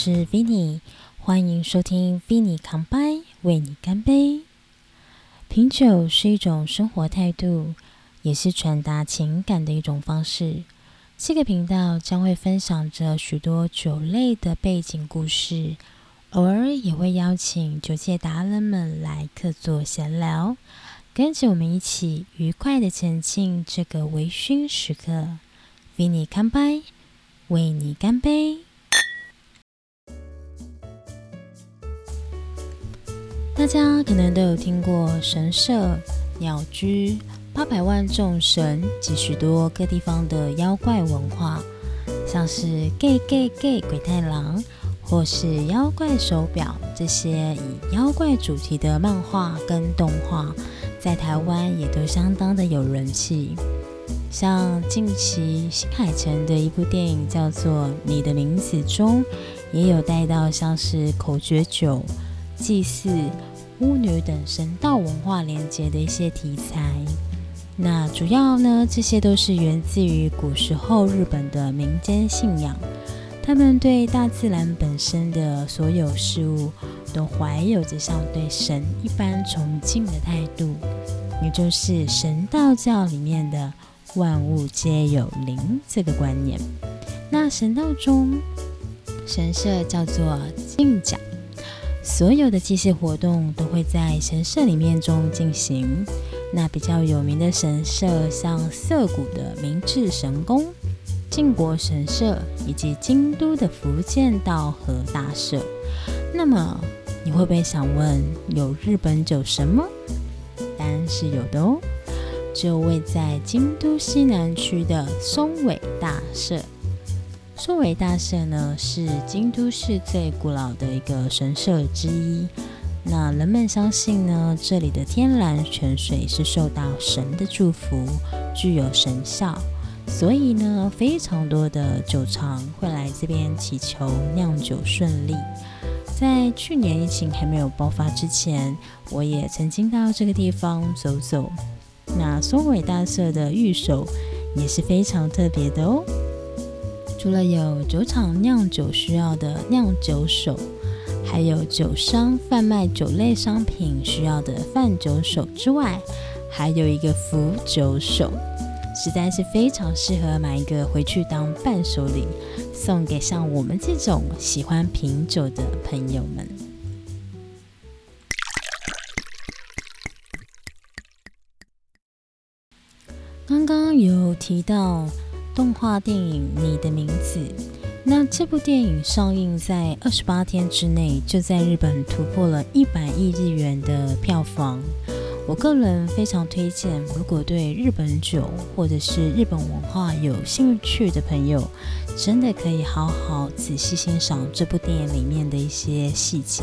是 Vinny，欢迎收听 Vinny 康拜，为你干杯。品酒是一种生活态度，也是传达情感的一种方式。这个频道将会分享着许多酒类的背景故事，偶尔也会邀请酒界达人们来客座闲聊，跟着我们一起愉快的前进这个微醺时刻。Vinny 康拜，为你干杯。大家可能都有听过神社、鸟居、八百万众神及许多各地方的妖怪文化，像是 gay gay gay 鬼太郎，或是妖怪手表这些以妖怪主题的漫画跟动画，在台湾也都相当的有人气。像近期新海诚的一部电影叫做《你的名字》中，也有带到像是口诀酒、祭祀。巫女等神道文化连接的一些题材，那主要呢，这些都是源自于古时候日本的民间信仰，他们对大自然本身的所有事物都怀有着像对神一般崇敬的态度，也就是神道教里面的万物皆有灵这个观念。那神道中，神社叫做镜甲。所有的祭祀活动都会在神社里面中进行。那比较有名的神社，像涩谷的明治神宫、靖国神社，以及京都的福建道和大社。那么你会不会想问，有日本酒神吗？答案是有的哦，就位在京都西南区的松尾大社。松尾大社呢，是京都市最古老的一个神社之一。那人们相信呢，这里的天然泉水是受到神的祝福，具有神效，所以呢，非常多的酒厂会来这边祈求酿酒顺利。在去年疫情还没有爆发之前，我也曾经到这个地方走走。那松尾大社的御守也是非常特别的哦。除了有酒厂酿酒需要的酿酒手，还有酒商贩卖酒类商品需要的贩酒手之外，还有一个辅酒手，实在是非常适合买一个回去当伴手礼，送给像我们这种喜欢品酒的朋友们。刚刚有提到。动画电影《你的名字》，那这部电影上映在二十八天之内，就在日本突破了一百亿日元的票房。我个人非常推荐，如果对日本酒或者是日本文化有兴趣的朋友，真的可以好好仔细欣赏这部电影里面的一些细节。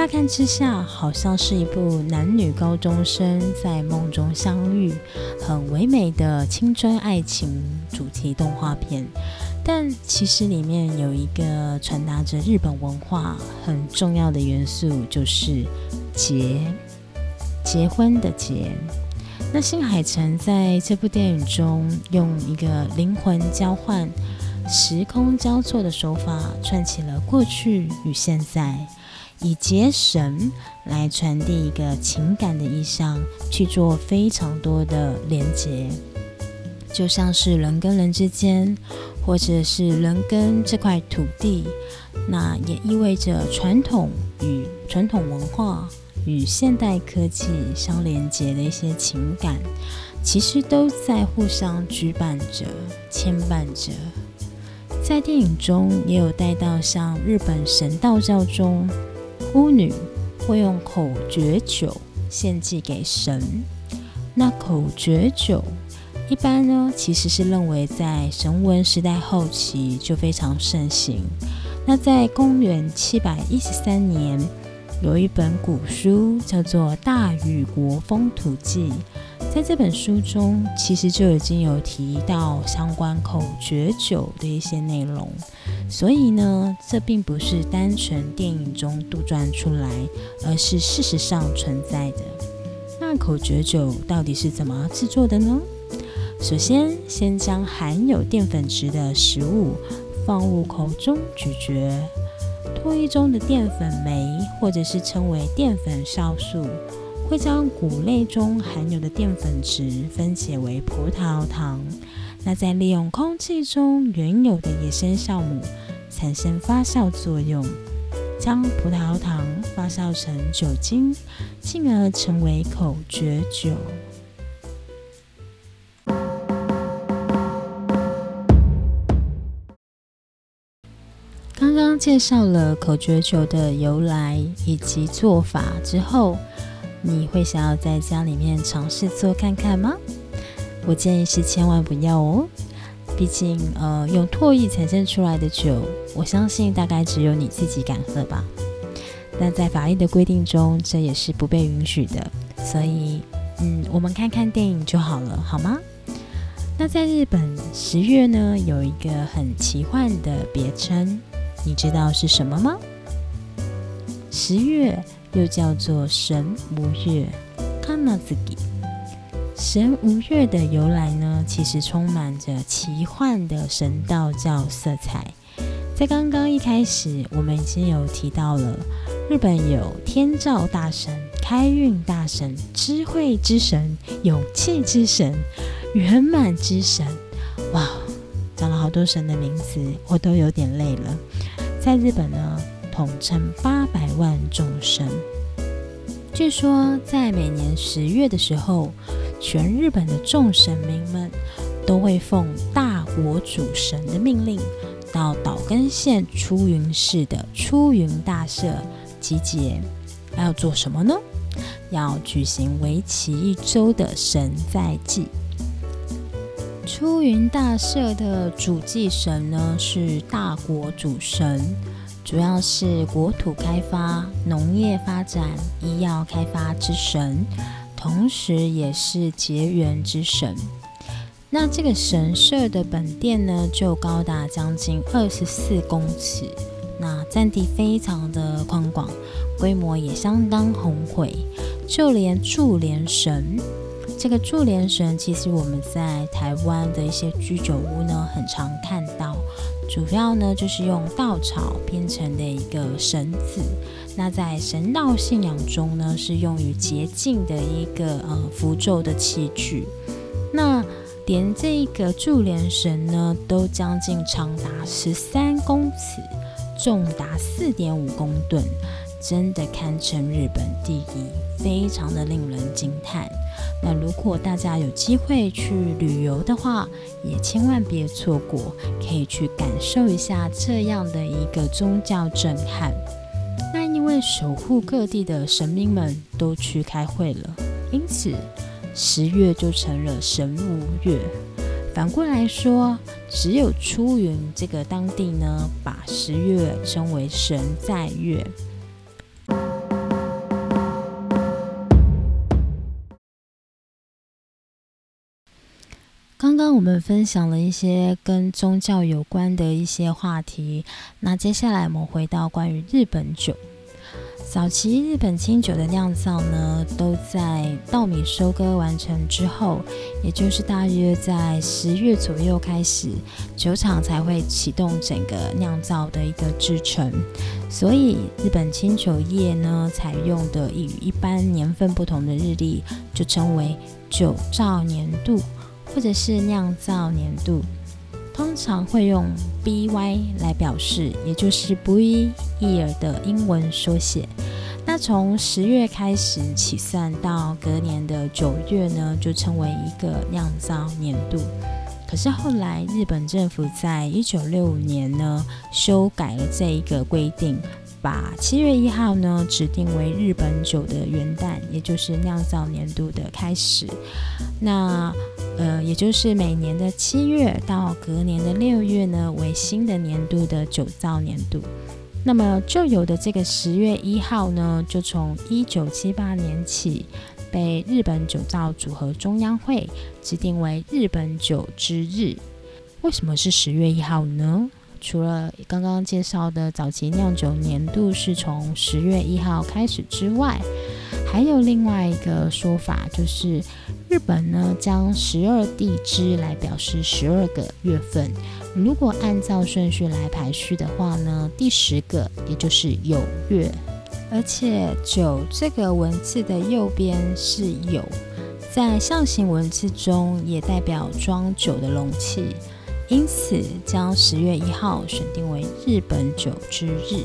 乍看之下，好像是一部男女高中生在梦中相遇、很唯美的青春爱情主题动画片，但其实里面有一个传达着日本文化很重要的元素，就是结，结婚的结。那新海诚在这部电影中用一个灵魂交换、时空交错的手法，串起了过去与现在。以结绳来传递一个情感的意象，去做非常多的连接，就像是人跟人之间，或者是人跟这块土地，那也意味着传统与传统文化与现代科技相连接的一些情感，其实都在互相羁绊着、牵绊着。在电影中也有带到像日本神道教中。巫女会用口诀酒献祭给神。那口诀酒一般呢，其实是认为在神文时代后期就非常盛行。那在公元七百一十三年，有一本古书叫做《大禹国风土记》。在这本书中，其实就已经有提到相关口诀酒的一些内容，所以呢，这并不是单纯电影中杜撰出来，而是事实上存在的。那口诀酒到底是怎么制作的呢？首先，先将含有淀粉质的食物放入口中咀嚼。唾液中的淀粉酶，或者是称为淀粉酵素，会将谷类中含有的淀粉质分解为葡萄糖。那再利用空气中原有的野生酵母，产生发酵作用，将葡萄糖发酵成酒精，进而成为口诀酒。介绍了口诀酒的由来以及做法之后，你会想要在家里面尝试做看看吗？我建议是千万不要哦，毕竟呃用唾液产生出来的酒，我相信大概只有你自己敢喝吧。那在法律的规定中，这也是不被允许的，所以嗯，我们看看电影就好了，好吗？那在日本十月呢，有一个很奇幻的别称。你知道是什么吗？十月又叫做神无月 k a n a z u i。神无月的由来呢，其实充满着奇幻的神道教色彩。在刚刚一开始，我们已经有提到了，日本有天照大神、开运大神、智慧之神、勇气之神、圆满之神。多神的名字，我都有点累了。在日本呢，统称八百万众神。据说在每年十月的时候，全日本的众神明们都会奉大国主神的命令，到岛根县出云市的出云大社集结。要做什么呢？要举行为期一周的神在祭。出云大社的主祭神呢是大国主神，主要是国土开发、农业发展、医药开发之神，同时也是结缘之神。那这个神社的本殿呢，就高达将近二十四公尺，那占地非常的宽广，规模也相当宏伟，就连柱连神。这个柱连神，其实我们在台湾的一些居酒屋呢，很常看到。主要呢，就是用稻草编成的一个绳子。那在神道信仰中呢，是用于洁净的一个呃符咒的器具。那连这一个柱连神呢，都将近长达十三公尺，重达四点五公吨，真的堪称日本第一，非常的令人惊叹。那如果大家有机会去旅游的话，也千万别错过，可以去感受一下这样的一个宗教震撼。那因为守护各地的神明们都去开会了，因此十月就成了神无月。反过来说，只有出云这个当地呢，把十月称为神在月。我们分享了一些跟宗教有关的一些话题，那接下来我们回到关于日本酒。早期日本清酒的酿造呢，都在稻米收割完成之后，也就是大约在十月左右开始，酒厂才会启动整个酿造的一个制程。所以日本清酒业呢，采用的与一般年份不同的日历，就称为酒造年度。或者是酿造年度，通常会用 BY 来表示，也就是 b y Year 的英文缩写。那从十月开始起算到隔年的九月呢，就称为一个酿造年度。可是后来日本政府在一九六五年呢，修改了这一个规定。把七月一号呢指定为日本酒的元旦，也就是酿造年度的开始。那呃，也就是每年的七月到隔年的六月呢，为新的年度的酒造年度。那么旧有的这个十月一号呢，就从一九七八年起被日本酒造组合中央会指定为日本酒之日。为什么是十月一号呢？除了刚刚介绍的早期酿酒年度是从十月一号开始之外，还有另外一个说法，就是日本呢将十二地支来表示十二个月份，如果按照顺序来排序的话呢，第十个也就是酉月，而且九这个文字的右边是酉，在象形文字中也代表装酒的容器，因此将十月一号选定为日本酒之日。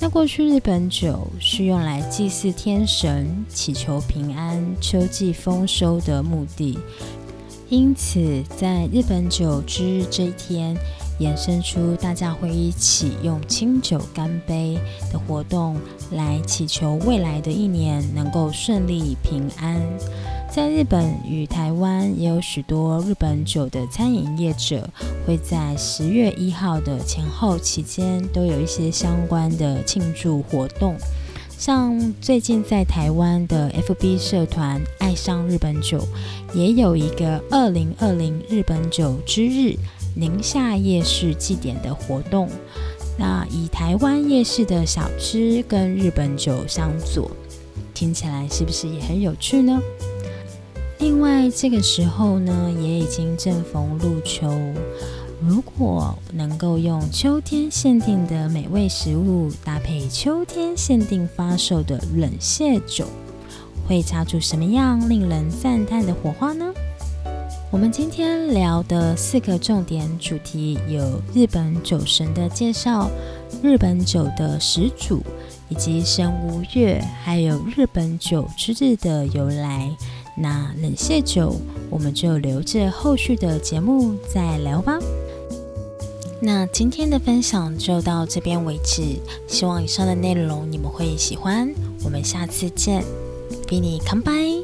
那过去日本酒是用来祭祀天神、祈求平安、秋季丰收的目的。因此，在日本酒之日这一天，衍生出大家会一起用清酒干杯的活动，来祈求未来的一年能够顺利平安。在日本与台湾，也有许多日本酒的餐饮业者，会在十月一号的前后期间，都有一些相关的庆祝活动。像最近在台湾的 FB 社团“爱上日本酒”，也有一个二零二零日本酒之日宁夏夜市祭典的活动。那以台湾夜市的小吃跟日本酒相佐，听起来是不是也很有趣呢？另外，这个时候呢，也已经正逢入秋。如果能够用秋天限定的美味食物搭配秋天限定发售的冷泻酒，会擦出什么样令人赞叹的火花呢？我们今天聊的四个重点主题有日本酒神的介绍、日本酒的始祖以及神无月，还有日本酒之日的由来。那冷血酒，我们就留着后续的节目再聊吧。那今天的分享就到这边为止，希望以上的内容你们会喜欢。我们下次见，比你康拜。